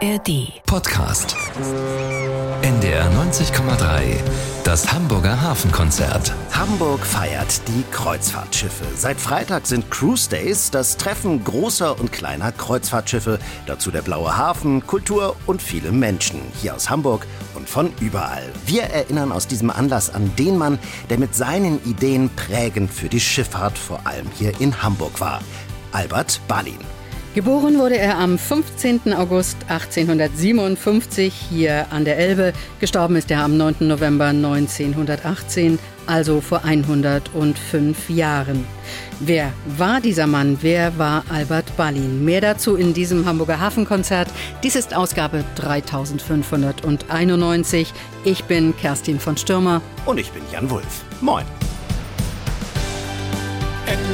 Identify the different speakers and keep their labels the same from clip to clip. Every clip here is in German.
Speaker 1: ARD.
Speaker 2: Podcast. NDR 90,3. Das Hamburger Hafenkonzert.
Speaker 3: Hamburg feiert die Kreuzfahrtschiffe. Seit Freitag sind Cruise Days, das Treffen großer und kleiner Kreuzfahrtschiffe. Dazu der blaue Hafen, Kultur und viele Menschen. Hier aus Hamburg und von überall. Wir erinnern aus diesem Anlass an den Mann, der mit seinen Ideen prägend für die Schifffahrt vor allem hier in Hamburg war. Albert Ballin.
Speaker 4: Geboren wurde er am 15. August 1857 hier an der Elbe. Gestorben ist er am 9. November 1918, also vor 105 Jahren. Wer war dieser Mann? Wer war Albert Ballin? Mehr dazu in diesem Hamburger Hafenkonzert. Dies ist Ausgabe 3591. Ich bin Kerstin von Stürmer.
Speaker 3: Und ich bin Jan Wulff. Moin.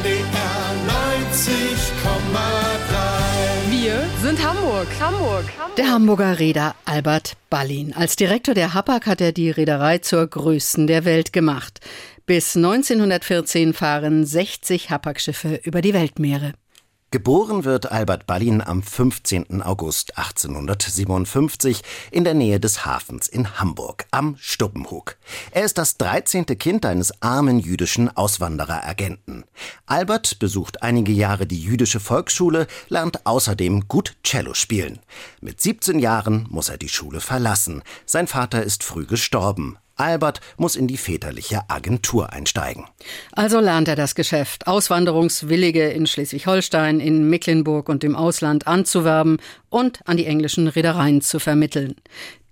Speaker 5: 90,3.
Speaker 4: Wir sind Hamburg.
Speaker 5: Hamburg.
Speaker 4: Der Hamburger Reeder Albert Ballin. Als Direktor der Hapag hat er die Reederei zur größten der Welt gemacht. Bis 1914 fahren 60 Hapag-Schiffe über die Weltmeere.
Speaker 3: Geboren wird Albert Ballin am 15. August 1857 in der Nähe des Hafens in Hamburg am Stubbenhug. Er ist das 13. Kind eines armen jüdischen Auswandereragenten. Albert besucht einige Jahre die jüdische Volksschule, lernt außerdem gut Cello spielen. Mit 17 Jahren muss er die Schule verlassen. Sein Vater ist früh gestorben. Albert muss in die väterliche Agentur einsteigen.
Speaker 4: Also lernt er das Geschäft, Auswanderungswillige in Schleswig-Holstein, in Mecklenburg und im Ausland anzuwerben und an die englischen Reedereien zu vermitteln.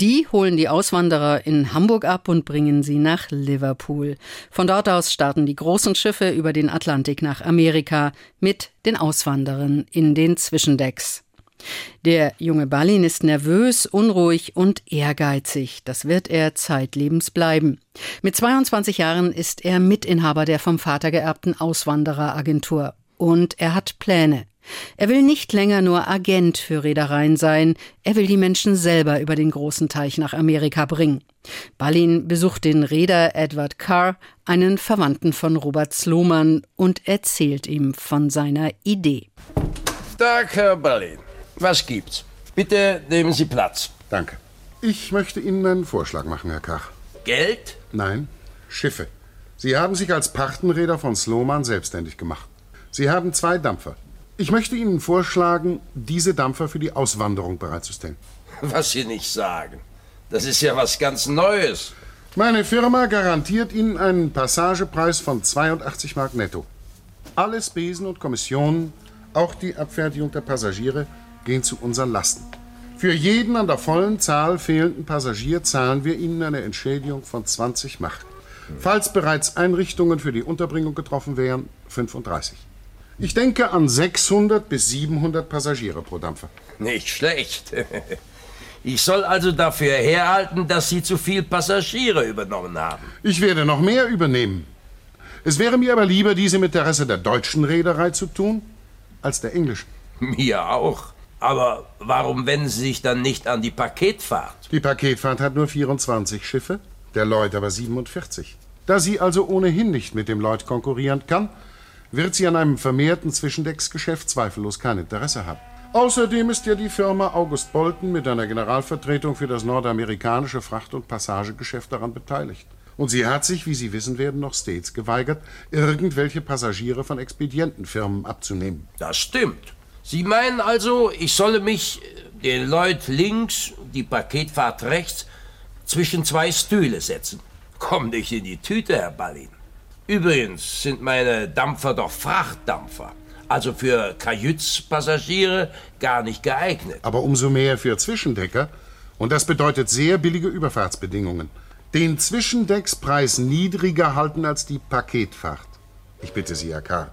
Speaker 4: Die holen die Auswanderer in Hamburg ab und bringen sie nach Liverpool. Von dort aus starten die großen Schiffe über den Atlantik nach Amerika mit den Auswanderern in den Zwischendecks. Der junge Ballin ist nervös, unruhig und ehrgeizig. Das wird er zeitlebens bleiben. Mit 22 Jahren ist er Mitinhaber der vom Vater geerbten Auswandereragentur. Und er hat Pläne. Er will nicht länger nur Agent für Reedereien sein, er will die Menschen selber über den großen Teich nach Amerika bringen. Ballin besucht den Reeder Edward Carr, einen Verwandten von Robert Sloman, und erzählt ihm von seiner Idee.
Speaker 6: Tag, Herr Ballin. Was gibt's? Bitte nehmen Sie Platz.
Speaker 7: Danke. Ich möchte Ihnen einen Vorschlag machen, Herr Kach.
Speaker 6: Geld?
Speaker 7: Nein, Schiffe. Sie haben sich als Pachtenräder von Sloman selbstständig gemacht. Sie haben zwei Dampfer. Ich möchte Ihnen vorschlagen, diese Dampfer für die Auswanderung bereitzustellen.
Speaker 6: Was Sie nicht sagen. Das ist ja was ganz Neues.
Speaker 7: Meine Firma garantiert Ihnen einen Passagepreis von 82 Mark netto. Alle Spesen und Kommissionen, auch die Abfertigung der Passagiere, gehen zu unseren Lasten. Für jeden an der vollen Zahl fehlenden Passagier zahlen wir Ihnen eine Entschädigung von 20 Mark. Falls bereits Einrichtungen für die Unterbringung getroffen wären, 35. Ich denke an 600 bis 700 Passagiere pro Dampfer.
Speaker 6: Nicht schlecht. Ich soll also dafür herhalten, dass Sie zu viel Passagiere übernommen haben.
Speaker 7: Ich werde noch mehr übernehmen. Es wäre mir aber lieber, diese mit der Resse der deutschen Reederei zu tun, als der englischen.
Speaker 6: Mir auch. Aber warum wenden Sie sich dann nicht an die Paketfahrt?
Speaker 7: Die Paketfahrt hat nur 24 Schiffe, der Lloyd aber 47. Da sie also ohnehin nicht mit dem Lloyd konkurrieren kann, wird sie an einem vermehrten Zwischendecksgeschäft zweifellos kein Interesse haben. Außerdem ist ja die Firma August Bolton mit einer Generalvertretung für das nordamerikanische Fracht- und Passagegeschäft daran beteiligt. Und sie hat sich, wie Sie wissen werden, noch stets geweigert, irgendwelche Passagiere von Expedientenfirmen abzunehmen.
Speaker 6: Das stimmt. Sie meinen also, ich solle mich, äh, den Lloyd links, die Paketfahrt rechts, zwischen zwei Stühle setzen. Komm nicht in die Tüte, Herr Ballin. Übrigens sind meine Dampfer doch Frachtdampfer. Also für Kajütspassagiere gar nicht geeignet.
Speaker 7: Aber umso mehr für Zwischendecker. Und das bedeutet sehr billige Überfahrtsbedingungen. Den Zwischendeckspreis niedriger halten als die Paketfahrt. Ich bitte Sie, Herr K.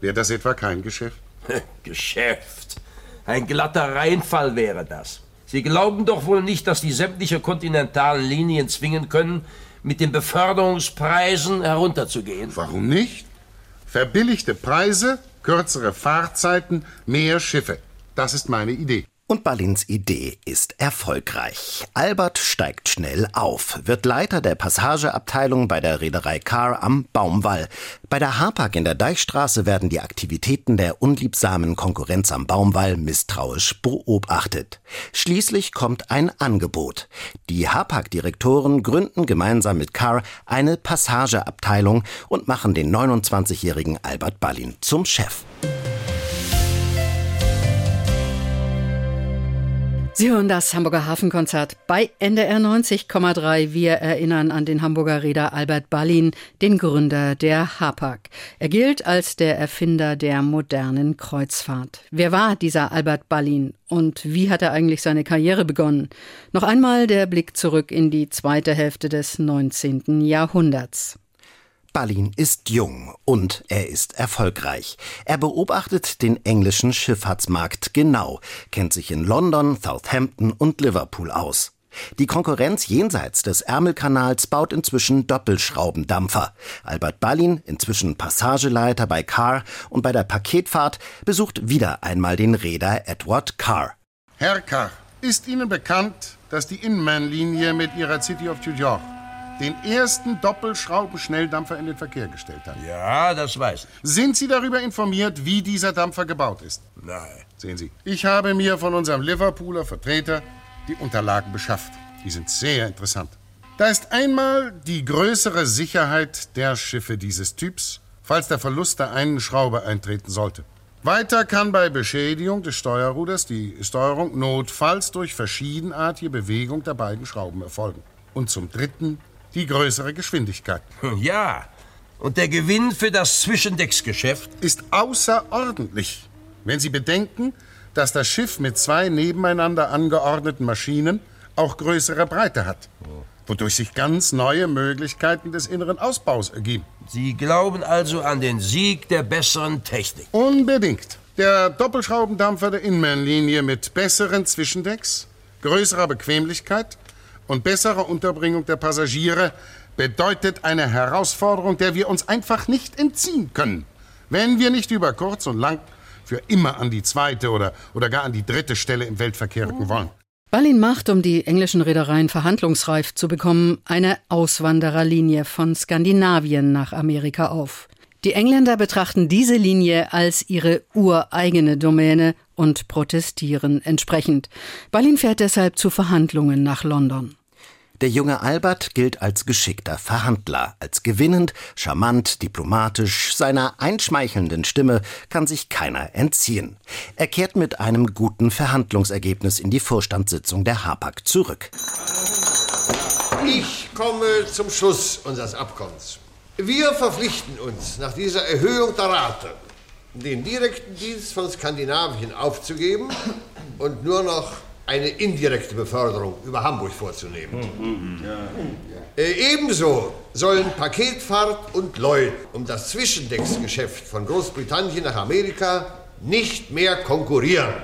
Speaker 7: Wäre das etwa kein Geschäft?
Speaker 6: Geschäft. Ein glatter Reinfall wäre das. Sie glauben doch wohl nicht, dass die sämtliche kontinentalen Linien zwingen können, mit den Beförderungspreisen herunterzugehen.
Speaker 7: Warum nicht? Verbilligte Preise, kürzere Fahrzeiten, mehr Schiffe. Das ist meine Idee.
Speaker 3: Und Ballins Idee ist erfolgreich. Albert steigt schnell auf, wird Leiter der Passageabteilung bei der Reederei Carr am Baumwall. Bei der Hapag in der Deichstraße werden die Aktivitäten der unliebsamen Konkurrenz am Baumwall misstrauisch beobachtet. Schließlich kommt ein Angebot. Die Hapag-Direktoren gründen gemeinsam mit Carr eine Passageabteilung und machen den 29-jährigen Albert Ballin zum Chef.
Speaker 4: Sie hören das Hamburger Hafenkonzert bei NDR 90,3. Wir erinnern an den Hamburger Reeder Albert Ballin, den Gründer der Hapag. Er gilt als der Erfinder der modernen Kreuzfahrt. Wer war dieser Albert Ballin und wie hat er eigentlich seine Karriere begonnen? Noch einmal der Blick zurück in die zweite Hälfte des 19. Jahrhunderts.
Speaker 3: Ballin ist jung und er ist erfolgreich. Er beobachtet den englischen Schifffahrtsmarkt genau, kennt sich in London, Southampton und Liverpool aus. Die Konkurrenz jenseits des Ärmelkanals baut inzwischen Doppelschraubendampfer. Albert Ballin, inzwischen Passageleiter bei Carr und bei der Paketfahrt, besucht wieder einmal den Reeder Edward Carr.
Speaker 7: Herr Carr, ist Ihnen bekannt, dass die Inman-Linie mit ihrer City of New York den ersten Doppelschraubenschnelldampfer in den Verkehr gestellt hat.
Speaker 6: Ja, das weiß ich.
Speaker 7: Sind Sie darüber informiert, wie dieser Dampfer gebaut ist?
Speaker 6: Nein.
Speaker 7: Sehen Sie, ich habe mir von unserem Liverpooler Vertreter die Unterlagen beschafft. Die sind sehr interessant. Da ist einmal die größere Sicherheit der Schiffe dieses Typs, falls der Verlust der einen Schraube eintreten sollte. Weiter kann bei Beschädigung des Steuerruders die Steuerung notfalls durch verschiedenartige Bewegung der beiden Schrauben erfolgen. Und zum Dritten die größere Geschwindigkeit.
Speaker 6: Ja, und der Gewinn für das Zwischendecksgeschäft?
Speaker 7: Ist außerordentlich, wenn Sie bedenken, dass das Schiff mit zwei nebeneinander angeordneten Maschinen auch größere Breite hat, wodurch sich ganz neue Möglichkeiten des inneren Ausbaus ergeben.
Speaker 6: Sie glauben also an den Sieg der besseren Technik?
Speaker 7: Unbedingt. Der Doppelschraubendampfer der Inman-Linie mit besseren Zwischendecks, größerer Bequemlichkeit und besserer Unterbringung der Passagiere bedeutet eine Herausforderung, der wir uns einfach nicht entziehen können, wenn wir nicht über kurz und lang für immer an die zweite oder, oder gar an die dritte Stelle im Weltverkehr rücken wollen.
Speaker 4: Ballin macht, um die englischen Reedereien verhandlungsreif zu bekommen, eine Auswandererlinie von Skandinavien nach Amerika auf. Die Engländer betrachten diese Linie als ihre ureigene Domäne und protestieren entsprechend. Ballin fährt deshalb zu Verhandlungen nach London.
Speaker 3: Der junge Albert gilt als geschickter Verhandler, als gewinnend, charmant, diplomatisch. Seiner einschmeichelnden Stimme kann sich keiner entziehen. Er kehrt mit einem guten Verhandlungsergebnis in die Vorstandssitzung der Hapag zurück.
Speaker 1: Ich komme zum Schluss unseres Abkommens. Wir verpflichten uns nach dieser Erhöhung der Rate, den direkten Dienst von Skandinavien aufzugeben und nur noch eine indirekte Beförderung über Hamburg vorzunehmen. Äh, ebenso sollen Paketfahrt und Lloyd um das Zwischendecksgeschäft von Großbritannien nach Amerika nicht mehr konkurrieren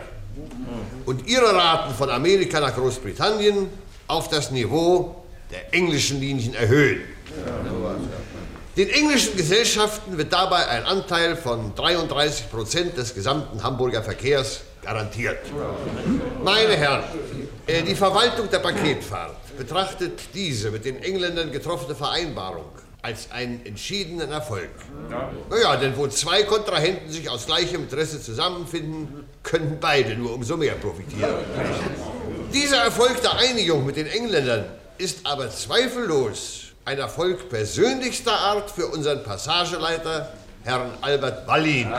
Speaker 1: und ihre Raten von Amerika nach Großbritannien auf das Niveau der englischen Linien erhöhen. Den englischen Gesellschaften wird dabei ein Anteil von 33 Prozent des gesamten Hamburger Verkehrs garantiert. Meine Herren, äh, die Verwaltung der Paketfahrt betrachtet diese mit den Engländern getroffene Vereinbarung als einen entschiedenen Erfolg. Naja, denn wo zwei Kontrahenten sich aus gleichem Interesse zusammenfinden, können beide nur umso mehr profitieren. Dieser Erfolg der Einigung mit den Engländern ist aber zweifellos ein Erfolg persönlichster Art für unseren Passageleiter, Herrn Albert Wallin.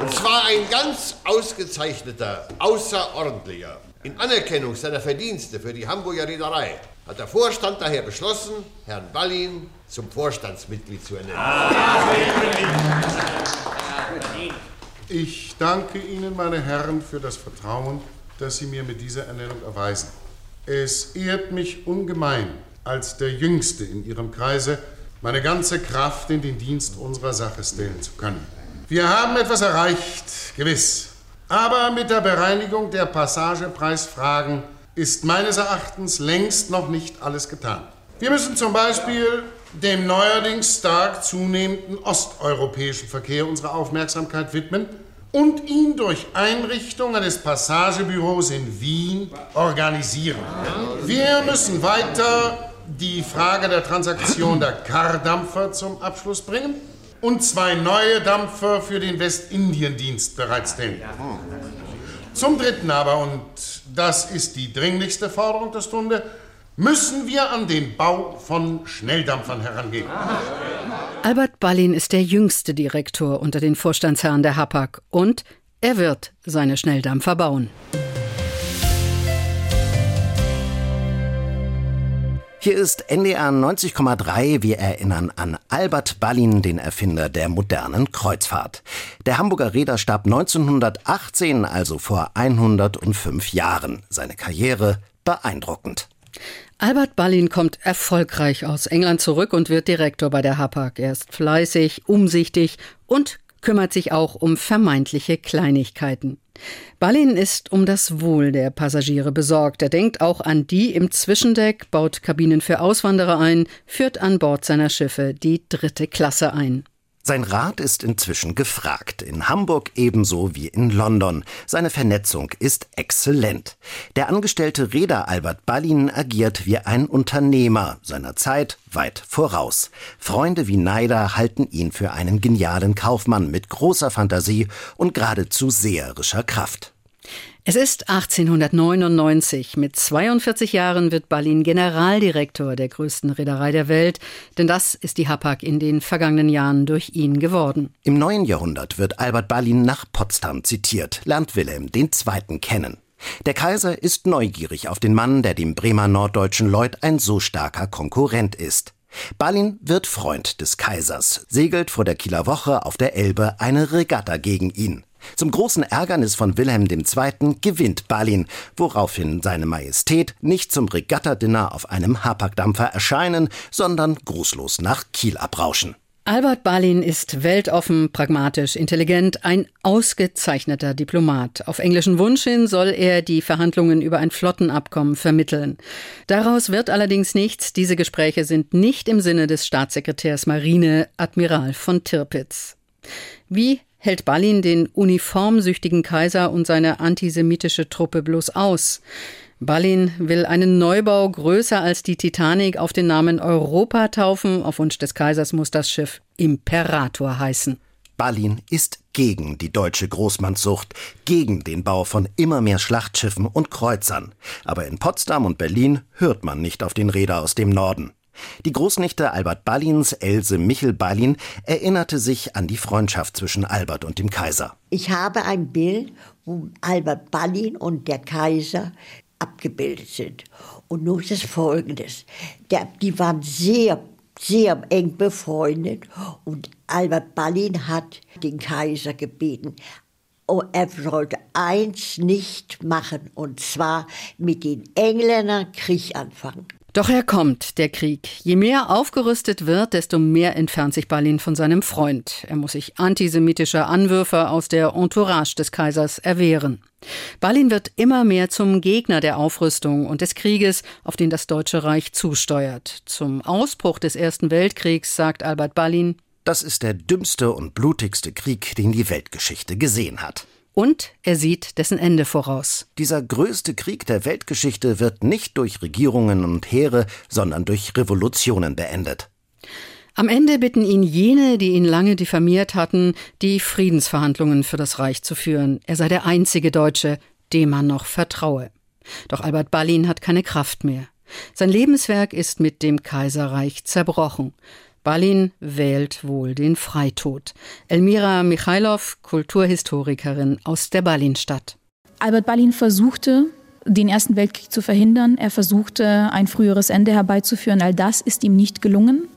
Speaker 1: Und zwar ein ganz ausgezeichneter, außerordentlicher. In Anerkennung seiner Verdienste für die Hamburger Reederei hat der Vorstand daher beschlossen, Herrn Ballin zum Vorstandsmitglied zu ernennen.
Speaker 7: Ich danke Ihnen, meine Herren, für das Vertrauen, das Sie mir mit dieser Ernennung erweisen. Es ehrt mich ungemein, als der Jüngste in Ihrem Kreise meine ganze Kraft in den Dienst unserer Sache stellen zu können. Wir haben etwas erreicht, gewiss. Aber mit der Bereinigung der Passagepreisfragen ist meines Erachtens längst noch nicht alles getan. Wir müssen zum Beispiel dem neuerdings stark zunehmenden osteuropäischen Verkehr unsere Aufmerksamkeit widmen und ihn durch Einrichtung eines Passagebüros in Wien organisieren. Wir müssen weiter die Frage der Transaktion der Cardampfer zum Abschluss bringen und zwei neue Dampfer für den Westindiendienst bereitstellen. Zum Dritten aber, und das ist die dringlichste Forderung der Stunde, müssen wir an den Bau von Schnelldampfern herangehen.
Speaker 4: Albert Ballin ist der jüngste Direktor unter den Vorstandsherren der Hapag und er wird seine Schnelldampfer bauen.
Speaker 3: Hier ist NDR 90,3. Wir erinnern an Albert Ballin, den Erfinder der modernen Kreuzfahrt. Der Hamburger Räder starb 1918, also vor 105 Jahren. Seine Karriere beeindruckend.
Speaker 4: Albert Ballin kommt erfolgreich aus England zurück und wird Direktor bei der Hapag. Er ist fleißig, umsichtig und kümmert sich auch um vermeintliche Kleinigkeiten. Ballin ist um das Wohl der Passagiere besorgt. Er denkt auch an die im Zwischendeck, baut Kabinen für Auswanderer ein, führt an Bord seiner Schiffe die dritte Klasse ein.
Speaker 3: Sein Rat ist inzwischen gefragt, in Hamburg ebenso wie in London. Seine Vernetzung ist exzellent. Der angestellte Reeder Albert Ballin agiert wie ein Unternehmer, seiner Zeit weit voraus. Freunde wie Neider halten ihn für einen genialen Kaufmann mit großer Fantasie und geradezu seherischer Kraft.
Speaker 4: Es ist 1899. Mit 42 Jahren wird Ballin Generaldirektor der größten Reederei der Welt, denn das ist die Hapag in den vergangenen Jahren durch ihn geworden.
Speaker 3: Im neuen Jahrhundert wird Albert Ballin nach Potsdam zitiert, lernt Wilhelm II. kennen. Der Kaiser ist neugierig auf den Mann, der dem Bremer norddeutschen Lloyd ein so starker Konkurrent ist. Ballin wird Freund des Kaisers, segelt vor der Kieler Woche auf der Elbe eine Regatta gegen ihn. Zum großen Ärgernis von Wilhelm II. gewinnt Balin, woraufhin seine Majestät nicht zum Regattadinner auf einem Hapagdampfer erscheinen, sondern grußlos nach Kiel abrauschen.
Speaker 4: Albert Balin ist weltoffen, pragmatisch, intelligent, ein ausgezeichneter Diplomat. Auf englischen Wunsch hin soll er die Verhandlungen über ein Flottenabkommen vermitteln. Daraus wird allerdings nichts. Diese Gespräche sind nicht im Sinne des Staatssekretärs Marine, Admiral von Tirpitz. Wie hält Balin den uniformsüchtigen Kaiser und seine antisemitische Truppe bloß aus? Balin will einen Neubau größer als die Titanic auf den Namen Europa taufen. Auf Wunsch des Kaisers muss das Schiff Imperator heißen.
Speaker 3: Balin ist gegen die deutsche Großmannssucht, gegen den Bau von immer mehr Schlachtschiffen und Kreuzern. Aber in Potsdam und Berlin hört man nicht auf den Räder aus dem Norden. Die Großnichte Albert Ballins, Else Michel Ballin, erinnerte sich an die Freundschaft zwischen Albert und dem Kaiser.
Speaker 8: Ich habe ein Bild, wo Albert Ballin und der Kaiser abgebildet sind. Und nun ist es folgendes. Der, die waren sehr, sehr eng befreundet und Albert Ballin hat den Kaiser gebeten, Oh, er sollte eins nicht machen, und zwar mit den Engländern Krieg anfangen.
Speaker 4: Doch er kommt, der Krieg. Je mehr aufgerüstet wird, desto mehr entfernt sich Balin von seinem Freund. Er muss sich antisemitischer Anwürfe aus der Entourage des Kaisers erwehren. Balin wird immer mehr zum Gegner der Aufrüstung und des Krieges, auf den das Deutsche Reich zusteuert. Zum Ausbruch des Ersten Weltkriegs sagt Albert Balin,
Speaker 3: das ist der dümmste und blutigste Krieg, den die Weltgeschichte gesehen hat.
Speaker 4: Und er sieht dessen Ende voraus.
Speaker 3: Dieser größte Krieg der Weltgeschichte wird nicht durch Regierungen und Heere, sondern durch Revolutionen beendet.
Speaker 4: Am Ende bitten ihn jene, die ihn lange diffamiert hatten, die Friedensverhandlungen für das Reich zu führen. Er sei der einzige Deutsche, dem man noch vertraue. Doch Albert Ballin hat keine Kraft mehr. Sein Lebenswerk ist mit dem Kaiserreich zerbrochen. Balin wählt wohl den Freitod. Elmira Michailov, Kulturhistorikerin aus der Ballinstadt.
Speaker 9: Albert Balin versuchte, den Ersten Weltkrieg zu verhindern. Er versuchte, ein früheres Ende herbeizuführen. All das ist ihm nicht gelungen.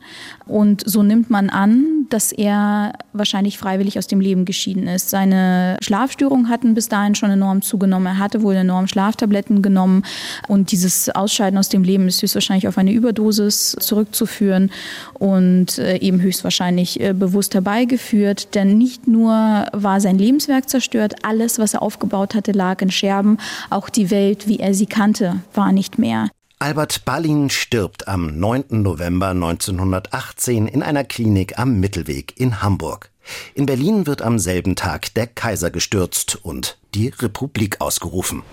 Speaker 9: Und so nimmt man an, dass er wahrscheinlich freiwillig aus dem Leben geschieden ist. Seine Schlafstörungen hatten bis dahin schon enorm zugenommen. Er hatte wohl enorm Schlaftabletten genommen. Und dieses Ausscheiden aus dem Leben ist höchstwahrscheinlich auf eine Überdosis zurückzuführen und äh, eben höchstwahrscheinlich äh, bewusst herbeigeführt. Denn nicht nur war sein Lebenswerk zerstört, alles, was er aufgebaut hatte, lag in Scherben. Auch die Welt, wie er sie kannte, war nicht mehr.
Speaker 3: Albert Ballin stirbt am 9. November 1918 in einer Klinik am Mittelweg in Hamburg. In Berlin wird am selben Tag der Kaiser gestürzt und die Republik ausgerufen.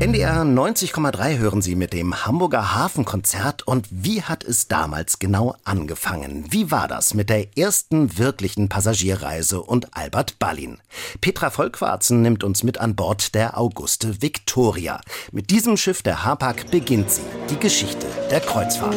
Speaker 3: NDR 90,3 hören Sie mit dem Hamburger Hafenkonzert und wie hat es damals genau angefangen? Wie war das mit der ersten wirklichen Passagierreise und Albert Ballin? Petra Vollquarzen nimmt uns mit an Bord der Auguste Victoria. Mit diesem Schiff der Hapag beginnt sie, die Geschichte der Kreuzfahrt.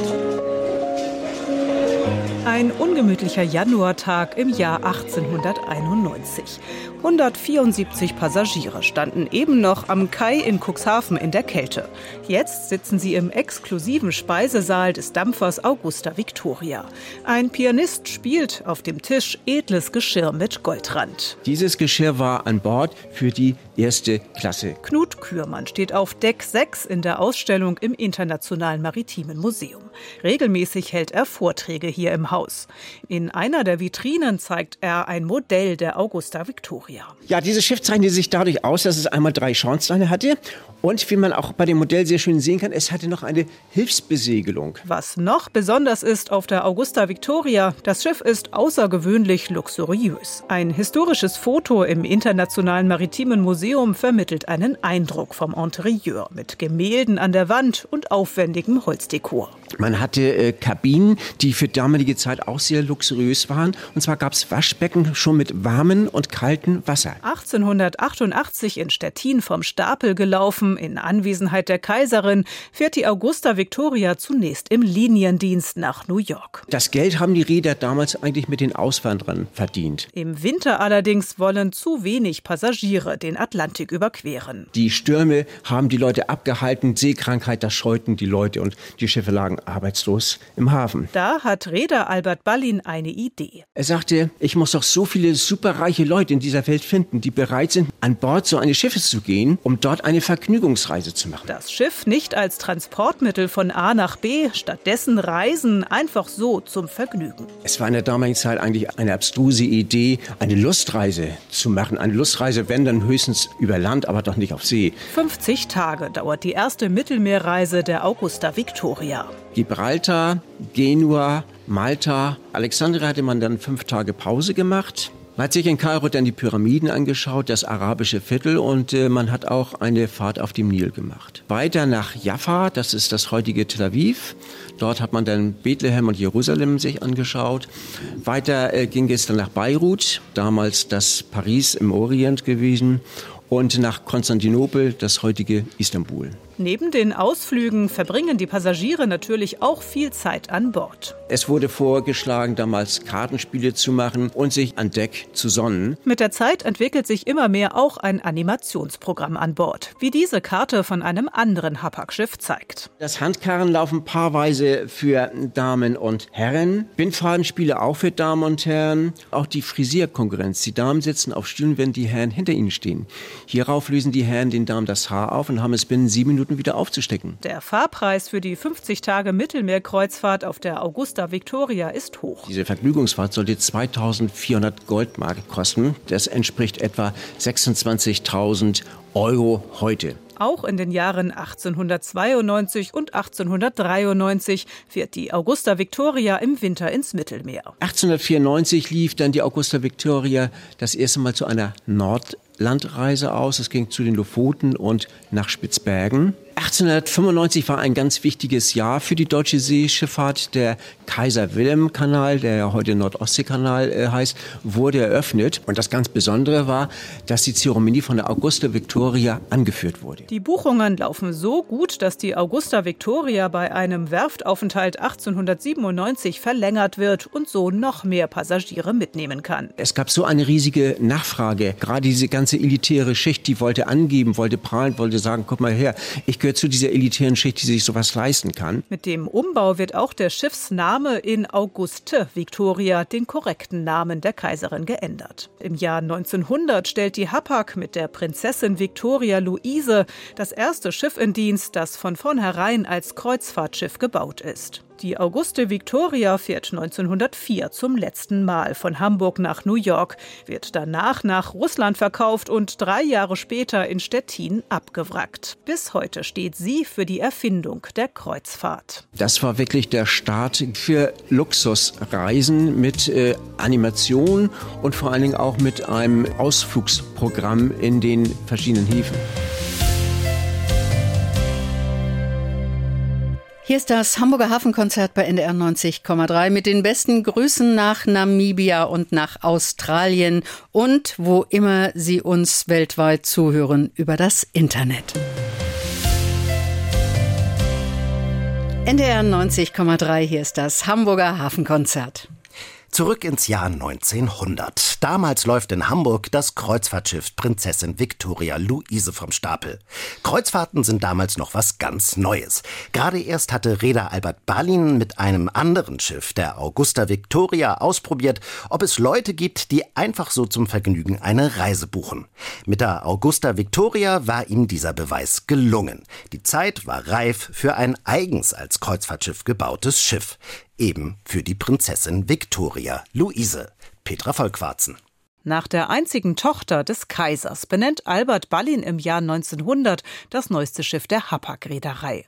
Speaker 10: Ein ungemütlicher Januartag im Jahr 1891. 174 Passagiere standen eben noch am Kai in Cuxhaven in der Kälte. Jetzt sitzen sie im exklusiven Speisesaal des Dampfers Augusta Victoria. Ein Pianist spielt auf dem Tisch edles Geschirr mit Goldrand.
Speaker 11: Dieses Geschirr war an Bord für die erste Klasse.
Speaker 10: Knut Kürmann steht auf Deck 6 in der Ausstellung im Internationalen Maritimen Museum. Regelmäßig hält er Vorträge hier im Haus. In einer der Vitrinen zeigt er ein Modell der Augusta Victoria.
Speaker 11: Ja, dieses Schiff zeichnet sich dadurch aus, dass es einmal drei Schornsteine hatte und wie man auch bei dem Modell sehr schön sehen kann, es hatte noch eine Hilfsbesegelung.
Speaker 10: Was noch besonders ist auf der Augusta Victoria, das Schiff ist außergewöhnlich luxuriös. Ein historisches Foto im Internationalen Maritimen Museum vermittelt einen Eindruck vom Interieur mit Gemälden an der Wand und aufwendigem Holzdekor.
Speaker 11: Man hatte äh, Kabinen, die für damalige Zeit auch sehr luxuriös waren. Und zwar gab es Waschbecken schon mit warmem und kaltem Wasser.
Speaker 10: 1888 in Stettin vom Stapel gelaufen, in Anwesenheit der Kaiserin, fährt die Augusta Victoria zunächst im Liniendienst nach New York.
Speaker 11: Das Geld haben die Reeder damals eigentlich mit den Auswanderern verdient.
Speaker 10: Im Winter allerdings wollen zu wenig Passagiere den Atlantik überqueren.
Speaker 11: Die Stürme haben die Leute abgehalten, Seekrankheit, das scheuten die Leute und die Schiffe lagen arbeitslos im Hafen.
Speaker 10: Da hat Reeder Albert Ballin eine Idee.
Speaker 11: Er sagte, ich muss doch so viele superreiche Leute in dieser Welt finden, die bereit sind, an Bord so eines Schiffes zu gehen, um dort eine Vergnügungsreise zu machen.
Speaker 10: Das Schiff nicht als Transportmittel von A nach B, stattdessen Reisen einfach so zum Vergnügen.
Speaker 11: Es war in der damaligen Zeit eigentlich eine abstruse Idee, eine Lustreise zu machen. Eine Lustreise, wenn dann höchstens über Land, aber doch nicht auf See.
Speaker 10: 50 Tage dauert die erste Mittelmeerreise der Augusta Victoria.
Speaker 11: Gibraltar, Genua, Malta. Alexandria hatte man dann fünf Tage Pause gemacht. Man hat sich in Kairo dann die Pyramiden angeschaut, das arabische Viertel und äh, man hat auch eine Fahrt auf dem Nil gemacht. Weiter nach Jaffa, das ist das heutige Tel Aviv. Dort hat man dann Bethlehem und Jerusalem sich angeschaut. Weiter äh, ging es dann nach Beirut, damals das Paris im Orient gewesen und nach Konstantinopel, das heutige Istanbul.
Speaker 10: Neben den Ausflügen verbringen die Passagiere natürlich auch viel Zeit an Bord.
Speaker 11: Es wurde vorgeschlagen, damals Kartenspiele zu machen und sich an Deck zu sonnen.
Speaker 10: Mit der Zeit entwickelt sich immer mehr auch ein Animationsprogramm an Bord, wie diese Karte von einem anderen Hapag-Schiff zeigt.
Speaker 11: Das Handkarren laufen paarweise für Damen und Herren, Bindfadenspiele auch für Damen und Herren, auch die Frisierkonkurrenz. Die Damen sitzen auf Stühlen, wenn die Herren hinter ihnen stehen. Hierauf lösen die Herren den Damen das Haar auf und haben es binnen sieben Minuten wieder aufzustecken.
Speaker 10: Der Fahrpreis für die 50 Tage Mittelmeerkreuzfahrt auf der Augusta Victoria ist hoch.
Speaker 11: Diese Vergnügungsfahrt sollte 2400 Goldmark kosten. Das entspricht etwa 26.000 Euro heute.
Speaker 10: Auch in den Jahren 1892 und 1893 fährt die Augusta Victoria im Winter ins Mittelmeer.
Speaker 11: 1894 lief dann die Augusta Victoria das erste Mal zu einer Nordlandreise aus. Es ging zu den Lofoten und nach Spitzbergen. 1895 war ein ganz wichtiges Jahr für die deutsche Seeschifffahrt. Der Kaiser-Wilhelm-Kanal, der ja heute Nordostseekanal äh, heißt, wurde eröffnet. Und das ganz Besondere war, dass die Zeremonie von der Augusta Victoria angeführt wurde.
Speaker 10: Die Buchungen laufen so gut, dass die Augusta Victoria bei einem Werftaufenthalt 1897 verlängert wird und so noch mehr Passagiere mitnehmen kann.
Speaker 11: Es gab so eine riesige Nachfrage. Gerade diese ganze elitäre Schicht, die wollte angeben, wollte prahlen, wollte sagen, guck mal her, ich gehört zu dieser elitären Schicht, die sich sowas leisten kann.
Speaker 10: Mit dem Umbau wird auch der Schiffsname in Auguste Victoria, den korrekten Namen der Kaiserin, geändert. Im Jahr 1900 stellt die Hapag mit der Prinzessin Victoria Luise das erste Schiff in Dienst, das von vornherein als Kreuzfahrtschiff gebaut ist. Die Auguste Victoria fährt 1904 zum letzten Mal von Hamburg nach New York, wird danach nach Russland verkauft und drei Jahre später in Stettin abgewrackt. Bis heute steht sie für die Erfindung der Kreuzfahrt.
Speaker 11: Das war wirklich der Start für Luxusreisen mit äh, Animation und vor allen Dingen auch mit einem Ausflugsprogramm in den verschiedenen Häfen.
Speaker 4: Hier ist das Hamburger Hafenkonzert bei NDR 90,3 mit den besten Grüßen nach Namibia und nach Australien und wo immer Sie uns weltweit zuhören über das Internet. NDR 90,3, hier ist das Hamburger Hafenkonzert.
Speaker 3: Zurück ins Jahr 1900. Damals läuft in Hamburg das Kreuzfahrtschiff Prinzessin Victoria Luise vom Stapel. Kreuzfahrten sind damals noch was ganz Neues. Gerade erst hatte Reeder Albert Balin mit einem anderen Schiff, der Augusta Victoria, ausprobiert, ob es Leute gibt, die einfach so zum Vergnügen eine Reise buchen. Mit der Augusta Victoria war ihm dieser Beweis gelungen. Die Zeit war reif für ein eigens als Kreuzfahrtschiff gebautes Schiff eben für die Prinzessin Victoria Luise. Petra Volkwarzen.
Speaker 10: Nach der einzigen Tochter des Kaisers benennt Albert Ballin im Jahr 1900 das neueste Schiff der Hapag-Reederei.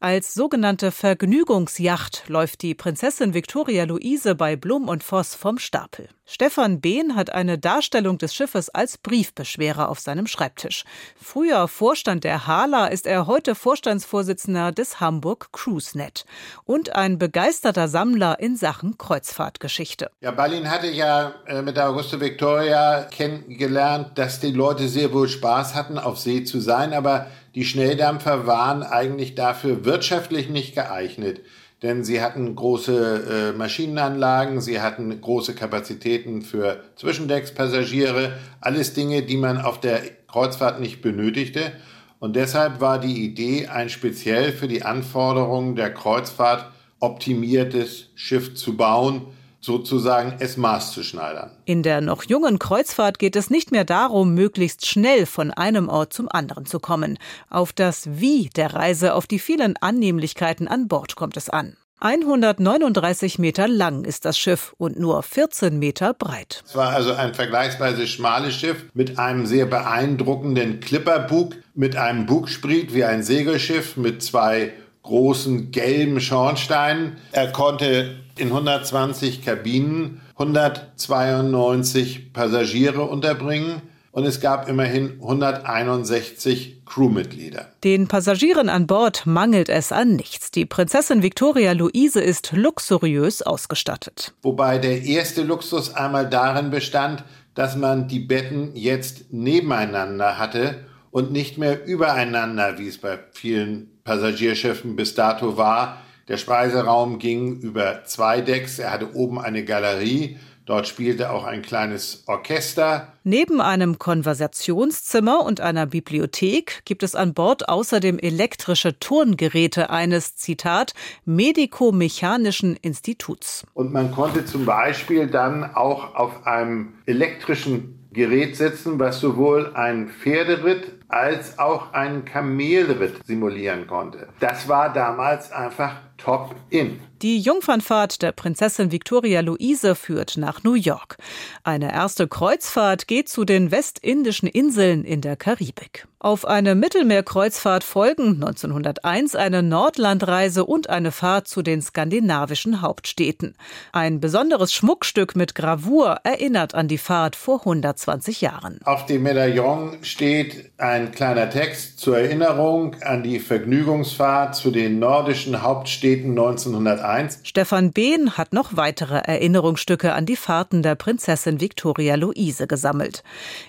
Speaker 10: Als sogenannte Vergnügungsjacht läuft die Prinzessin Victoria Luise bei Blum und Voss vom Stapel. Stefan Behn hat eine Darstellung des Schiffes als Briefbeschwerer auf seinem Schreibtisch. Früher Vorstand der Hala ist er heute Vorstandsvorsitzender des Hamburg CruiseNet und ein begeisterter Sammler in Sachen Kreuzfahrtgeschichte.
Speaker 12: Ja, Ballin hatte ja äh, mit der Auguste Victoria kennengelernt, dass die Leute sehr wohl Spaß hatten, auf See zu sein, aber die Schnelldampfer waren eigentlich dafür wirtschaftlich nicht geeignet denn sie hatten große äh, Maschinenanlagen, sie hatten große Kapazitäten für Zwischendeckspassagiere, alles Dinge, die man auf der Kreuzfahrt nicht benötigte. Und deshalb war die Idee, ein speziell für die Anforderungen der Kreuzfahrt optimiertes Schiff zu bauen, sozusagen es maßzuschneidern.
Speaker 10: In der noch jungen Kreuzfahrt geht es nicht mehr darum, möglichst schnell von einem Ort zum anderen zu kommen. Auf das Wie der Reise, auf die vielen Annehmlichkeiten an Bord kommt es an. 139 Meter lang ist das Schiff und nur 14 Meter breit.
Speaker 12: Es war also ein vergleichsweise schmales Schiff mit einem sehr beeindruckenden Klipperbug, mit einem Bugspriet wie ein Segelschiff mit zwei großen gelben Schornsteinen. Er konnte in 120 Kabinen 192 Passagiere unterbringen und es gab immerhin 161 Crewmitglieder.
Speaker 10: Den Passagieren an Bord mangelt es an nichts. Die Prinzessin Victoria Luise ist luxuriös ausgestattet.
Speaker 12: Wobei der erste Luxus einmal darin bestand, dass man die Betten jetzt nebeneinander hatte und nicht mehr übereinander, wie es bei vielen Passagierschiffen bis dato war. Der Speiseraum ging über zwei Decks. Er hatte oben eine Galerie. Dort spielte auch ein kleines Orchester.
Speaker 10: Neben einem Konversationszimmer und einer Bibliothek gibt es an Bord außerdem elektrische Turngeräte eines, Zitat, medikomechanischen Instituts.
Speaker 12: Und man konnte zum Beispiel dann auch auf einem elektrischen Gerät sitzen, was sowohl ein Pferderitt als auch einen Kamelritt simulieren konnte. Das war damals einfach top in.
Speaker 10: Die Jungfernfahrt der Prinzessin Victoria Luise führt nach New York. Eine erste Kreuzfahrt geht zu den westindischen Inseln in der Karibik. Auf eine Mittelmeerkreuzfahrt folgen 1901 eine Nordlandreise und eine Fahrt zu den skandinavischen Hauptstädten. Ein besonderes Schmuckstück mit Gravur erinnert an die Fahrt vor 120 Jahren.
Speaker 12: Auf dem Medaillon steht ein kleiner Text zur Erinnerung an die Vergnügungsfahrt zu den nordischen Hauptstädten 1901.
Speaker 10: Stefan Behn hat noch weitere Erinnerungsstücke an die Fahrten der Prinzessin Victoria Luise gesammelt.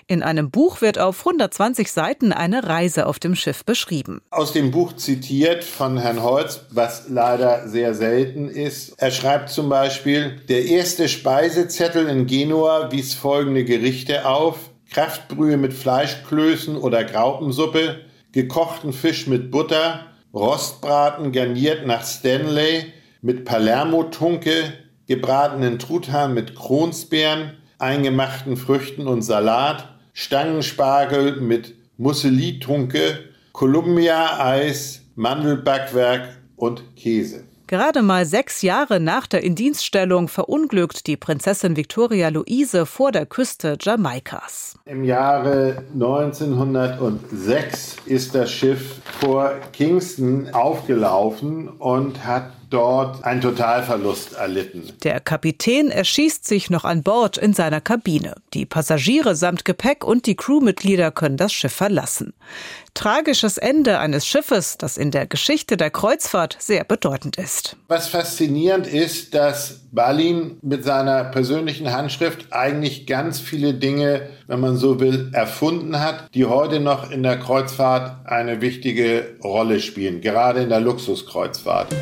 Speaker 10: In einem Buch wird auf 120 Seiten eine Reise auf dem Schiff beschrieben.
Speaker 12: Aus dem Buch zitiert von Herrn Holz, was leider sehr selten ist. Er schreibt zum Beispiel, der erste Speisezettel in Genua wies folgende Gerichte auf. Kraftbrühe mit Fleischklößen oder Graupensuppe, gekochten Fisch mit Butter, Rostbraten garniert nach Stanley mit Palermo-Tunke, gebratenen Truthahn mit Kronsbeeren, eingemachten Früchten und Salat, Stangenspargel mit Musselitunke, Columbia-Eis, Mandelbackwerk und Käse.
Speaker 10: Gerade mal sechs Jahre nach der Indienststellung verunglückt die Prinzessin Victoria Luise vor der Küste Jamaikas.
Speaker 12: Im Jahre 1906 ist das Schiff vor Kingston aufgelaufen und hat dort einen Totalverlust erlitten.
Speaker 10: Der Kapitän erschießt sich noch an Bord in seiner Kabine. Die Passagiere samt Gepäck und die Crewmitglieder können das Schiff verlassen. Tragisches Ende eines Schiffes, das in der Geschichte der Kreuzfahrt sehr bedeutend ist.
Speaker 12: Was faszinierend ist, dass Balin mit seiner persönlichen Handschrift eigentlich ganz viele Dinge, wenn man so will, erfunden hat, die heute noch in der Kreuzfahrt eine wichtige Rolle spielen, gerade in der Luxuskreuzfahrt.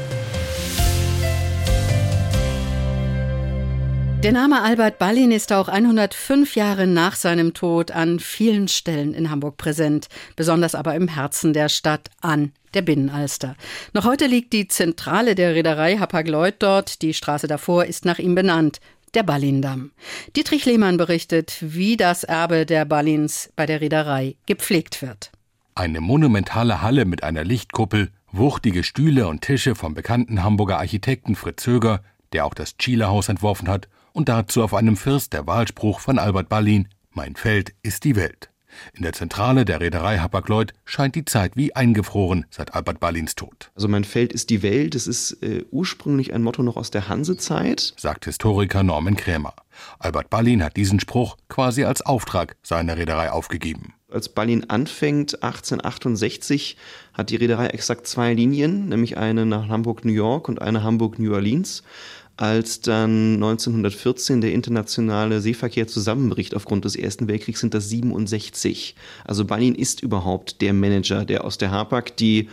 Speaker 4: Der Name Albert Ballin ist auch 105 Jahre nach seinem Tod an vielen Stellen in Hamburg präsent, besonders aber im Herzen der Stadt an der Binnenalster. Noch heute liegt die Zentrale der Reederei Hapag-Lloyd dort, die Straße davor ist nach ihm benannt, der Ballindamm. Dietrich Lehmann berichtet, wie das Erbe der Ballins bei der Reederei gepflegt wird.
Speaker 13: Eine monumentale Halle mit einer Lichtkuppel, wuchtige Stühle und Tische vom bekannten Hamburger Architekten Fritz Höger, der auch das Chile-Haus entworfen hat, und dazu auf einem First der Wahlspruch von Albert Ballin Mein Feld ist die Welt. In der Zentrale der Reederei Hapag-Lloyd scheint die Zeit wie eingefroren seit Albert Ballins Tod.
Speaker 14: Also mein Feld ist die Welt, das ist äh, ursprünglich ein Motto noch aus der Hansezeit,
Speaker 13: sagt Historiker Norman Krämer. Albert Ballin hat diesen Spruch quasi als Auftrag seiner Reederei aufgegeben.
Speaker 14: Als Ballin anfängt, 1868, hat die Reederei exakt zwei Linien, nämlich eine nach Hamburg-New York und eine Hamburg-New Orleans als dann 1914 der internationale Seeverkehr zusammenbricht aufgrund des Ersten Weltkriegs, sind das 67. Also Balin ist überhaupt der Manager, der aus der Hapag, die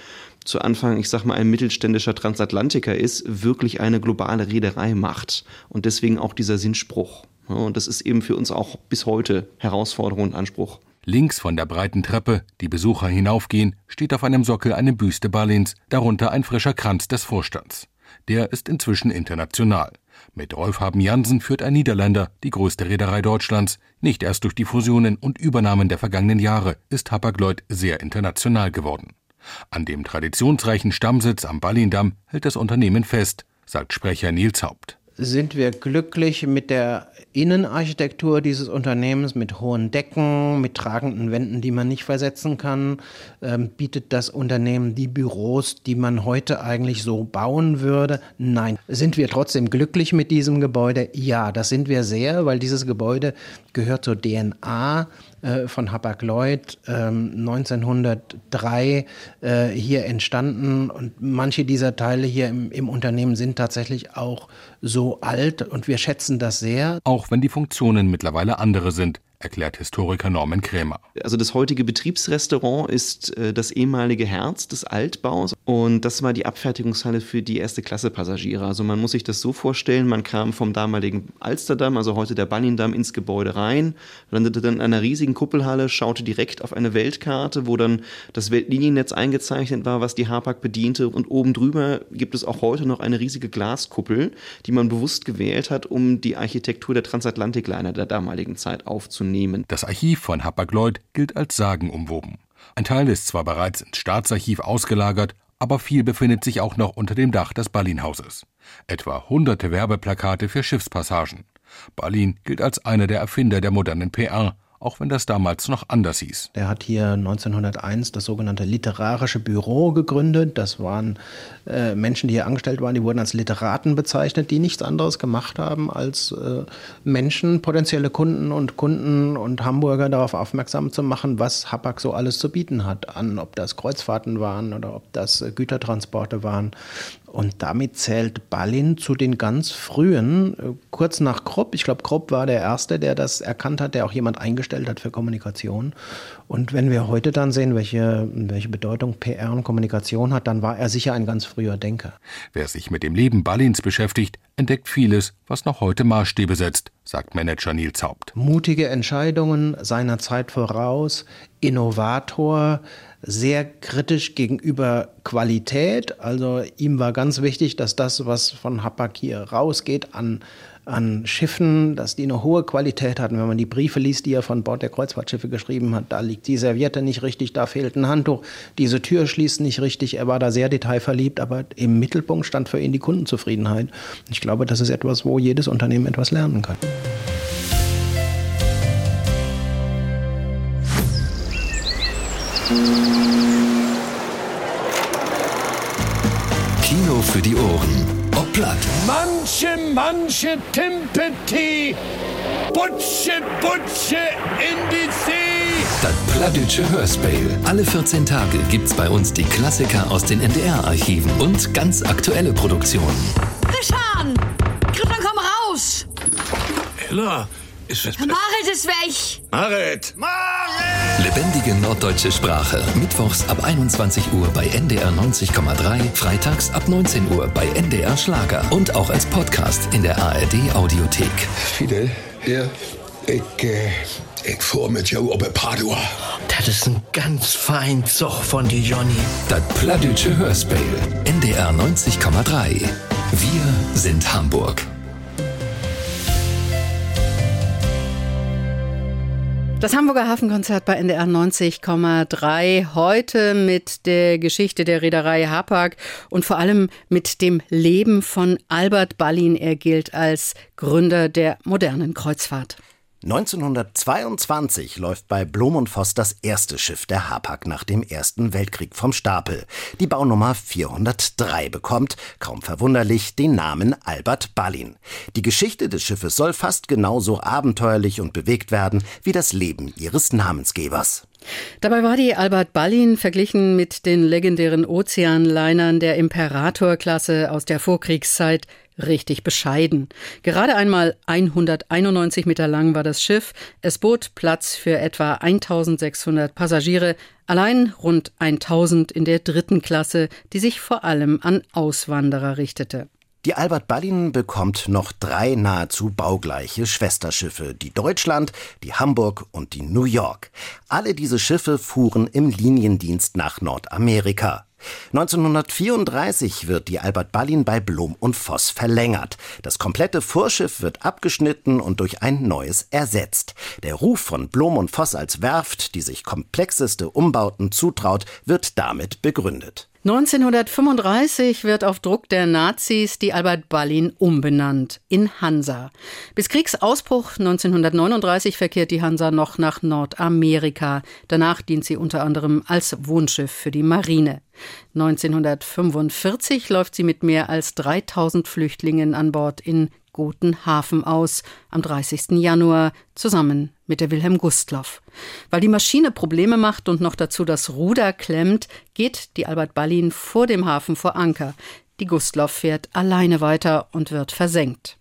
Speaker 14: zu Anfang, ich sag mal, ein mittelständischer Transatlantiker ist, wirklich eine globale Reederei macht. Und deswegen auch dieser Sinnspruch. Und das ist eben für uns auch bis heute Herausforderung und Anspruch.
Speaker 13: Links von der breiten Treppe, die Besucher hinaufgehen, steht auf einem Sockel eine Büste Balins, darunter ein frischer Kranz des Vorstands. Der ist inzwischen international. Mit Rolf Haben Jansen führt ein Niederländer die größte Reederei Deutschlands. Nicht erst durch die Fusionen und Übernahmen der vergangenen Jahre ist Hapag-Lloyd sehr international geworden. An dem traditionsreichen Stammsitz am Ballindamm hält das Unternehmen fest, sagt Sprecher Nils Haupt
Speaker 15: sind wir glücklich mit der Innenarchitektur dieses Unternehmens, mit hohen Decken, mit tragenden Wänden, die man nicht versetzen kann. Ähm, bietet das Unternehmen die Büros, die man heute eigentlich so bauen würde? Nein. Sind wir trotzdem glücklich mit diesem Gebäude? Ja, das sind wir sehr, weil dieses Gebäude gehört zur DNA äh, von Hapag-Lloyd ähm, 1903 äh, hier entstanden und manche dieser Teile hier im, im Unternehmen sind tatsächlich auch so alt und wir schätzen das sehr.
Speaker 13: Auch wenn die Funktionen mittlerweile andere sind erklärt Historiker Norman Krämer.
Speaker 14: Also das heutige Betriebsrestaurant ist äh, das ehemalige Herz des Altbaus und das war die Abfertigungshalle für die erste Klasse Passagiere. Also man muss sich das so vorstellen, man kam vom damaligen Alsterdamm, also heute der Ballindamm, ins Gebäude rein, landete dann in einer riesigen Kuppelhalle, schaute direkt auf eine Weltkarte, wo dann das Weltliniennetz eingezeichnet war, was die Hapag bediente und oben drüber gibt es auch heute noch eine riesige Glaskuppel, die man bewusst gewählt hat, um die Architektur der Transatlantikliner der damaligen Zeit aufzunehmen nehmen.
Speaker 13: Das Archiv von Hapag-Lloyd gilt als sagenumwoben. Ein Teil ist zwar bereits ins Staatsarchiv ausgelagert, aber viel befindet sich auch noch unter dem Dach des Ballinhauses. Etwa hunderte Werbeplakate für Schiffspassagen. Ballin gilt als einer der Erfinder der modernen PR auch wenn das damals noch anders hieß.
Speaker 15: Er hat hier 1901 das sogenannte Literarische Büro gegründet. Das waren äh, Menschen, die hier angestellt waren, die wurden als Literaten bezeichnet, die nichts anderes gemacht haben, als äh, Menschen, potenzielle Kunden und Kunden und Hamburger darauf aufmerksam zu machen, was Hapag so alles zu bieten hat, an ob das Kreuzfahrten waren oder ob das äh, Gütertransporte waren. Und damit zählt Ballin zu den ganz frühen, äh, kurz nach Krupp. Ich glaube, Krupp war der Erste, der das erkannt hat, der auch jemand eingestellt hat für Kommunikation. Und wenn wir heute dann sehen, welche, welche Bedeutung PR und Kommunikation hat, dann war er sicher ein ganz früher Denker.
Speaker 13: Wer sich mit dem Leben Ballins beschäftigt, entdeckt vieles, was noch heute Maßstäbe setzt, sagt Manager Nils Haupt.
Speaker 15: Mutige Entscheidungen seiner Zeit voraus, Innovator, sehr kritisch gegenüber Qualität. Also ihm war ganz wichtig, dass das, was von Hapag hier rausgeht, an an Schiffen, dass die eine hohe Qualität hatten. Wenn man die Briefe liest, die er von Bord der Kreuzfahrtschiffe geschrieben hat, da liegt die Serviette nicht richtig, da fehlt ein Handtuch, diese Tür schließt nicht richtig. Er war da sehr detailverliebt, aber im Mittelpunkt stand für ihn die Kundenzufriedenheit. Ich glaube, das ist etwas, wo jedes Unternehmen etwas lernen kann.
Speaker 2: Kino für die Ohren. Platt,
Speaker 5: Manche, manche Timpeti, Butsche, Butsche in die See.
Speaker 2: das Plattdütsche Hörspiel. Alle 14 Tage gibt's bei uns die Klassiker aus den NDR-Archiven und ganz aktuelle Produktionen.
Speaker 16: Richard! Christian, komm raus!
Speaker 17: Ella, ist es...
Speaker 16: Marit ist weg!
Speaker 17: Marit!
Speaker 2: Lebendige norddeutsche Sprache. Mittwochs ab 21 Uhr bei NDR 90,3. Freitags ab 19 Uhr bei NDR Schlager. Und auch als Podcast in der ARD Audiothek.
Speaker 17: Fidel? Ja? Ich, äh, ich fuhr mit jou op Padua.
Speaker 18: Das ist ein ganz fein Zug von die Johnny.
Speaker 2: Das Plattdütsche Hörspiel. NDR 90,3. Wir sind Hamburg.
Speaker 4: Das Hamburger Hafenkonzert bei NDR 90,3 heute mit der Geschichte der Reederei Hapag und vor allem mit dem Leben von Albert Ballin. Er gilt als Gründer der modernen Kreuzfahrt.
Speaker 3: 1922 läuft bei Blom und Voss das erste Schiff der Hapag nach dem Ersten Weltkrieg vom Stapel. Die Baunummer 403 bekommt, kaum verwunderlich, den Namen Albert Ballin. Die Geschichte des Schiffes soll fast genauso abenteuerlich und bewegt werden wie das Leben ihres Namensgebers.
Speaker 4: Dabei war die Albert Ballin verglichen mit den legendären Ozeanlinern der Imperator-Klasse aus der Vorkriegszeit richtig bescheiden. Gerade einmal 191 Meter lang war das Schiff. Es bot Platz für etwa 1600 Passagiere, allein rund 1000 in der dritten Klasse, die sich vor allem an Auswanderer richtete.
Speaker 3: Die Albert Ballin bekommt noch drei nahezu baugleiche Schwesterschiffe, die Deutschland, die Hamburg und die New York. Alle diese Schiffe fuhren im Liniendienst nach Nordamerika. 1934 wird die Albert Ballin bei Blom und Voss verlängert. Das komplette Vorschiff wird abgeschnitten und durch ein neues ersetzt. Der Ruf von Blom und Voss als Werft, die sich komplexeste Umbauten zutraut, wird damit begründet.
Speaker 4: 1935 wird auf Druck der Nazis die Albert Ballin umbenannt in Hansa. Bis Kriegsausbruch 1939 verkehrt die Hansa noch nach Nordamerika. Danach dient sie unter anderem als Wohnschiff für die Marine. 1945 läuft sie mit mehr als 3000 Flüchtlingen an Bord in Gotenhafen aus, am 30. Januar, zusammen mit der Wilhelm Gustloff. Weil die Maschine Probleme macht und noch dazu das Ruder klemmt, geht die Albert Ballin vor dem Hafen vor Anker. Die Gustloff fährt alleine weiter und wird versenkt.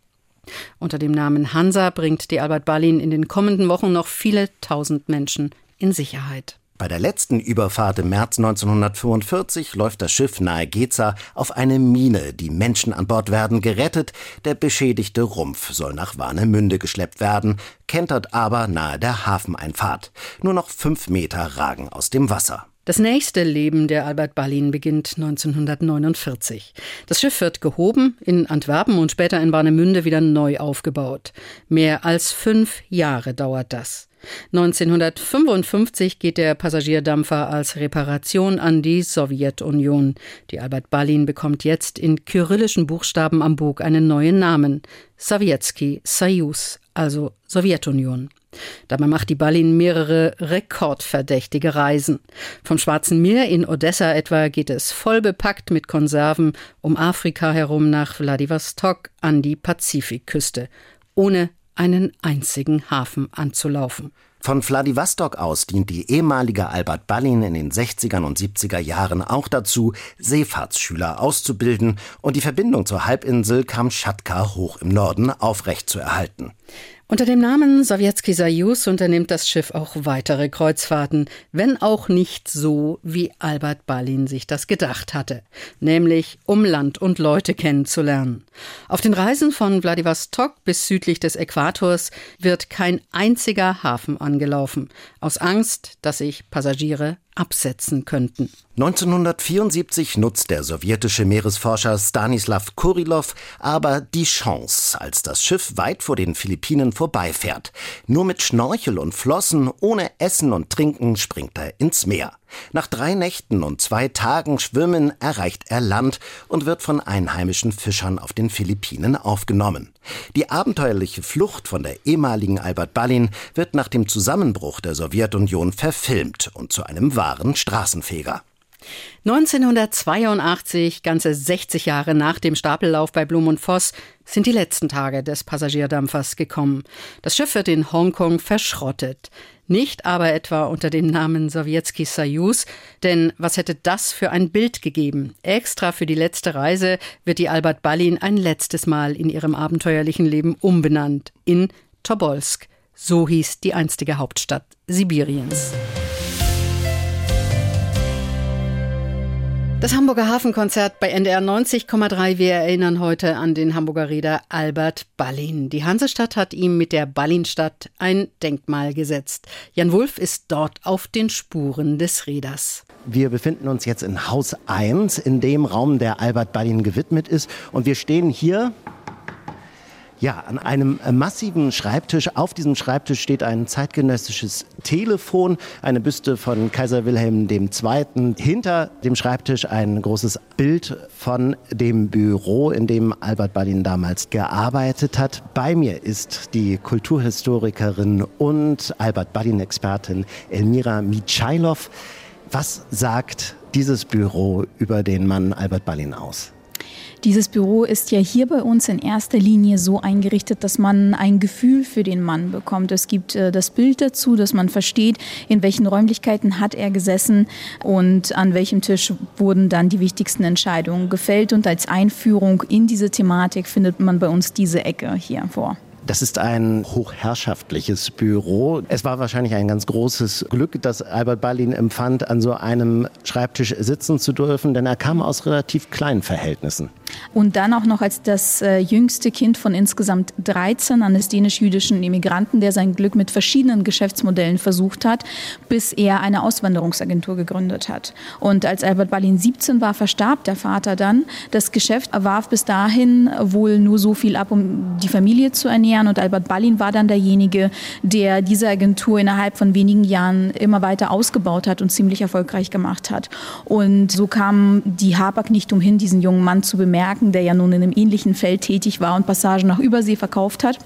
Speaker 4: Unter dem Namen Hansa bringt die Albert Ballin in den kommenden Wochen noch viele tausend Menschen in Sicherheit.
Speaker 3: Bei der letzten Überfahrt im März 1945 läuft das Schiff nahe Geza auf eine Mine. Die Menschen an Bord werden gerettet. Der beschädigte Rumpf soll nach Warnemünde geschleppt werden, kentert aber nahe der Hafeneinfahrt. Nur noch fünf Meter ragen aus dem Wasser.
Speaker 4: Das nächste Leben der Albert Ballin beginnt 1949. Das Schiff wird gehoben, in Antwerpen und später in Warnemünde wieder neu aufgebaut. Mehr als fünf Jahre dauert das. 1955 geht der Passagierdampfer als Reparation an die Sowjetunion. Die Albert Ballin bekommt jetzt in kyrillischen Buchstaben am Bug einen neuen Namen. Sowjetski Soyuz, also Sowjetunion. Dabei macht die Ballin mehrere rekordverdächtige Reisen. Vom Schwarzen Meer in Odessa etwa geht es voll bepackt mit Konserven um Afrika herum nach Wladiwostok an die Pazifikküste, ohne einen einzigen Hafen anzulaufen.
Speaker 3: Von Wladiwostok aus dient die ehemalige Albert Ballin in den 60er und 70er Jahren auch dazu, Seefahrtsschüler auszubilden und die Verbindung zur Halbinsel Kamtschatka hoch im Norden aufrechtzuerhalten.
Speaker 4: Unter dem Namen Sowjetski Soyuz unternimmt das Schiff auch weitere Kreuzfahrten, wenn auch nicht so, wie Albert Ballin sich das gedacht hatte, nämlich um Land und Leute kennenzulernen. Auf den Reisen von Wladiwostok bis südlich des Äquators wird kein einziger Hafen angelaufen, aus Angst, dass sich Passagiere absetzen könnten.
Speaker 3: 1974 nutzt der sowjetische Meeresforscher Stanislav Kurilov aber die Chance, als das Schiff weit vor den Philippinen vorbeifährt. Nur mit Schnorchel und Flossen, ohne Essen und Trinken springt er ins Meer. Nach drei Nächten und zwei Tagen Schwimmen erreicht er Land und wird von einheimischen Fischern auf den Philippinen aufgenommen. Die abenteuerliche Flucht von der ehemaligen Albert Ballin wird nach dem Zusammenbruch der Sowjetunion verfilmt und zu einem wahren Straßenfeger.
Speaker 4: 1982, ganze 60 Jahre nach dem Stapellauf bei Blum und Voss, sind die letzten Tage des Passagierdampfers gekommen. Das Schiff wird in Hongkong verschrottet. Nicht aber etwa unter dem Namen Sowjetski Soyuz, denn was hätte das für ein Bild gegeben? Extra für die letzte Reise wird die Albert Ballin ein letztes Mal in ihrem abenteuerlichen Leben umbenannt in Tobolsk. So hieß die einstige Hauptstadt Sibiriens. Das Hamburger Hafenkonzert bei NDR 90,3. Wir erinnern heute an den Hamburger Reeder Albert Ballin. Die Hansestadt hat ihm mit der Ballinstadt ein Denkmal gesetzt. Jan Wulff ist dort auf den Spuren des Reeders.
Speaker 3: Wir befinden uns jetzt in Haus 1, in dem Raum, der Albert Ballin gewidmet ist. Und wir stehen hier ja, an einem äh, massiven Schreibtisch. Auf diesem Schreibtisch steht ein zeitgenössisches Telefon, eine Büste von Kaiser Wilhelm II. Hinter dem Schreibtisch ein großes Bild von dem Büro, in dem Albert Ballin damals gearbeitet hat. Bei mir ist die Kulturhistorikerin und Albert Ballin-Expertin Elmira Michailov. Was sagt dieses Büro über den Mann Albert Ballin aus?
Speaker 9: Dieses Büro ist ja hier bei uns in erster Linie so eingerichtet, dass man ein Gefühl für den Mann bekommt. Es gibt äh, das Bild dazu, dass man versteht, in welchen Räumlichkeiten hat er gesessen und an welchem Tisch wurden dann die wichtigsten Entscheidungen gefällt. Und als Einführung in diese Thematik findet man bei uns diese Ecke hier vor.
Speaker 3: Das ist ein hochherrschaftliches Büro. Es war wahrscheinlich ein ganz großes Glück, dass Albert Ballin empfand, an so einem Schreibtisch sitzen zu dürfen, denn er kam aus relativ kleinen Verhältnissen.
Speaker 9: Und dann auch noch als das äh, jüngste Kind von insgesamt 13 eines dänisch-jüdischen Immigranten, der sein Glück mit verschiedenen Geschäftsmodellen versucht hat, bis er eine Auswanderungsagentur gegründet hat. Und als Albert Ballin 17 war, verstarb der Vater dann. Das Geschäft warf bis dahin wohl nur so viel ab, um die Familie zu ernähren annähern. Und Albert Ballin war dann derjenige, der diese Agentur innerhalb von wenigen Jahren immer weiter ausgebaut hat und ziemlich erfolgreich gemacht hat. Und so kam die Habak nicht umhin, diesen jungen Mann zu bemerken, der ja nun in einem ähnlichen Feld tätig war und Passagen nach Übersee verkauft hat.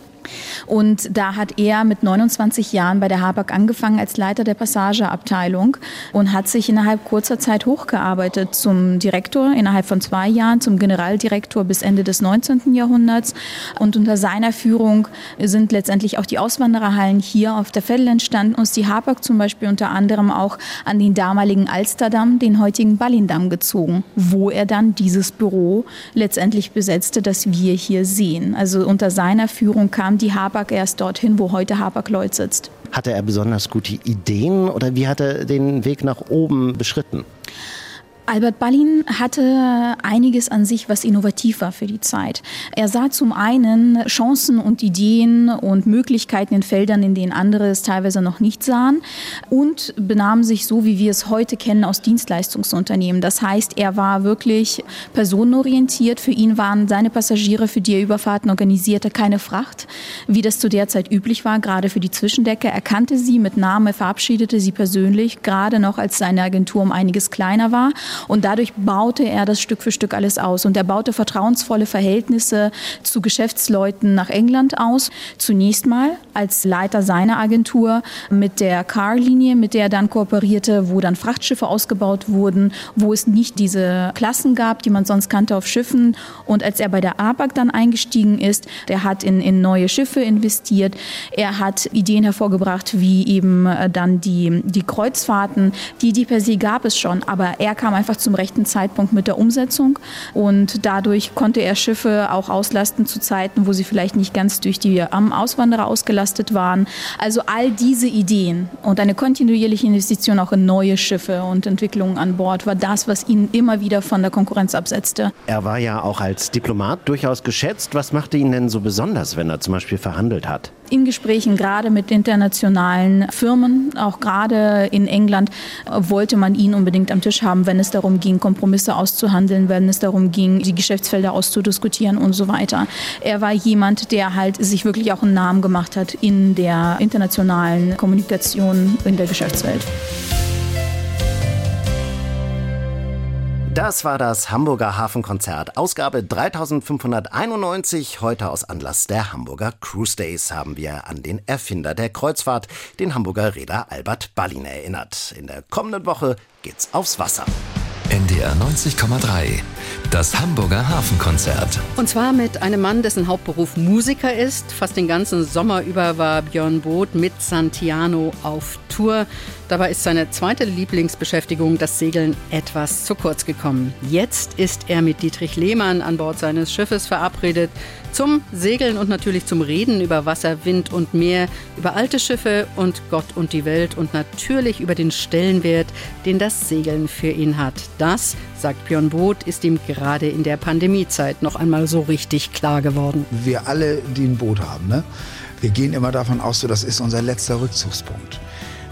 Speaker 9: Und da hat er mit 29 Jahren bei der Habak angefangen als Leiter der Passageabteilung und hat sich innerhalb kurzer Zeit hochgearbeitet zum Direktor, innerhalb von zwei Jahren zum Generaldirektor bis Ende des 19. Jahrhunderts. Und unter seiner Führung sind letztendlich auch die Auswandererhallen hier auf der Veddel entstanden und die Habak zum Beispiel unter anderem auch an den damaligen Alsterdamm, den heutigen Ballindamm gezogen, wo er dann dieses Büro letztendlich besetzte, das wir hier sehen. Also unter seiner Führung kam die Habak erst dorthin, wo heute Habak-Lloyd sitzt.
Speaker 3: Hatte er besonders gute Ideen oder wie hat er den Weg nach oben beschritten?
Speaker 9: Albert Ballin hatte einiges an sich, was innovativ war für die Zeit. Er sah zum einen Chancen und Ideen und Möglichkeiten in Feldern, in denen andere es teilweise noch nicht sahen und benahm sich so, wie wir es heute kennen aus Dienstleistungsunternehmen. Das heißt, er war wirklich personenorientiert. Für ihn waren seine Passagiere, für die er Überfahrten organisierte, keine Fracht, wie das zu der Zeit üblich war, gerade für die Zwischendecke. Er kannte sie mit Namen, er verabschiedete sie persönlich, gerade noch als seine Agentur um einiges kleiner war und dadurch baute er das Stück für Stück alles aus. Und er baute vertrauensvolle Verhältnisse zu Geschäftsleuten nach England aus. Zunächst mal als Leiter seiner Agentur mit der Car-Linie, mit der er dann kooperierte, wo dann Frachtschiffe ausgebaut wurden, wo es nicht diese Klassen gab, die man sonst kannte auf Schiffen. Und als er bei der ABAC dann eingestiegen ist, der hat in, in neue Schiffe investiert. Er hat Ideen hervorgebracht, wie eben äh, dann die, die Kreuzfahrten, die, die per se gab es schon, aber er kam einfach einfach zum rechten Zeitpunkt mit der Umsetzung und dadurch konnte er Schiffe auch auslasten zu Zeiten, wo sie vielleicht nicht ganz durch die Auswanderer ausgelastet waren. Also all diese Ideen und eine kontinuierliche Investition auch in neue Schiffe und Entwicklungen an Bord war das, was ihn immer wieder von der Konkurrenz absetzte.
Speaker 3: Er war ja auch als Diplomat durchaus geschätzt. Was machte ihn denn so besonders, wenn er zum Beispiel verhandelt hat?
Speaker 9: In Gesprächen gerade mit internationalen Firmen, auch gerade in England, wollte man ihn unbedingt am Tisch haben, wenn es darum ging, Kompromisse auszuhandeln, wenn es darum ging, die Geschäftsfelder auszudiskutieren und so weiter. Er war jemand, der halt sich wirklich auch einen Namen gemacht hat in der internationalen Kommunikation in der Geschäftswelt.
Speaker 3: Das war das Hamburger Hafenkonzert. Ausgabe 3591. Heute aus Anlass der Hamburger Cruise Days haben wir an den Erfinder der Kreuzfahrt, den Hamburger Reeder Albert Ballin, erinnert. In der kommenden Woche geht's aufs Wasser.
Speaker 2: NDR 90,3. Das Hamburger Hafenkonzert.
Speaker 4: Und zwar mit einem Mann, dessen Hauptberuf Musiker ist. Fast den ganzen Sommer über war Björn Boot mit Santiano auf Tour. Dabei ist seine zweite Lieblingsbeschäftigung, das Segeln, etwas zu kurz gekommen. Jetzt ist er mit Dietrich Lehmann an Bord seines Schiffes verabredet zum Segeln und natürlich zum Reden über Wasser, Wind und Meer, über alte Schiffe und Gott und die Welt und natürlich über den Stellenwert, den das Segeln für ihn hat. Das, sagt Björn Boot, ist ihm gerade in der Pandemiezeit noch einmal so richtig klar geworden.
Speaker 19: Wir alle, die ein Boot haben, ne? wir gehen immer davon aus, so, das ist unser letzter Rückzugspunkt.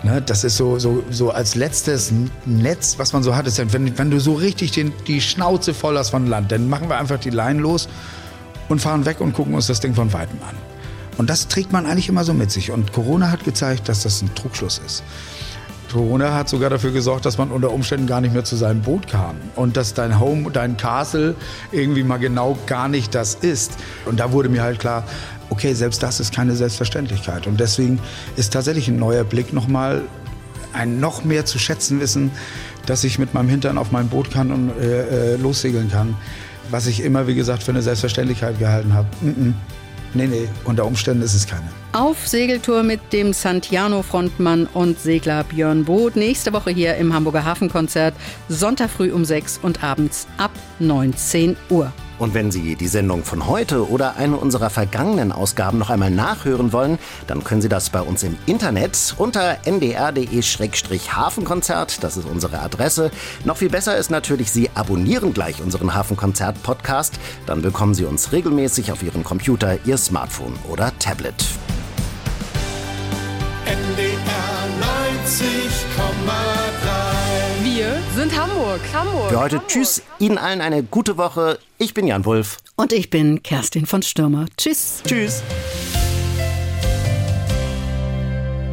Speaker 19: Ne, das ist so, so, so als letztes Netz, was man so hat. Ist, wenn, wenn du so richtig den, die Schnauze voll hast von Land, dann machen wir einfach die Leinen los und fahren weg und gucken uns das Ding von Weitem an. Und das trägt man eigentlich immer so mit sich. Und Corona hat gezeigt, dass das ein Trugschluss ist. Corona hat sogar dafür gesorgt, dass man unter Umständen gar nicht mehr zu seinem Boot kam. Und dass dein Home, dein Castle irgendwie mal genau gar nicht das ist. Und da wurde mir halt klar, okay, selbst das ist keine Selbstverständlichkeit. Und deswegen ist tatsächlich ein neuer Blick nochmal ein noch mehr zu schätzen wissen, dass ich mit meinem Hintern auf mein Boot kann und äh, äh, lossegeln kann. Was ich immer, wie gesagt, für eine Selbstverständlichkeit gehalten habe. Mm -mm. Nee, nee, unter Umständen ist es keine.
Speaker 4: Auf Segeltour mit dem Santiano-Frontmann und Segler Björn Boot. Nächste Woche hier im Hamburger Hafenkonzert. Sonntag früh um 6 und abends ab 19 Uhr.
Speaker 3: Und wenn Sie die Sendung von heute oder eine unserer vergangenen Ausgaben noch einmal nachhören wollen, dann können Sie das bei uns im Internet unter ndr.de-hafenkonzert. Das ist unsere Adresse. Noch viel besser ist natürlich, Sie abonnieren gleich unseren Hafenkonzert-Podcast. Dann bekommen Sie uns regelmäßig auf Ihrem Computer, Ihr Smartphone oder Tablet.
Speaker 5: NDR 90,3.
Speaker 16: Wir sind Hamburg. Hamburg.
Speaker 3: Für heute Tschüss, Ihnen allen eine gute Woche. Ich bin Jan Wulff.
Speaker 4: Und ich bin Kerstin von Stürmer. Tschüss.
Speaker 3: Tschüss.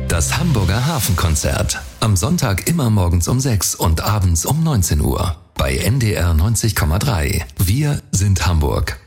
Speaker 2: Das Hamburger Hafenkonzert. Am Sonntag immer morgens um 6 und abends um 19 Uhr. Bei NDR 90,3. Wir sind Hamburg.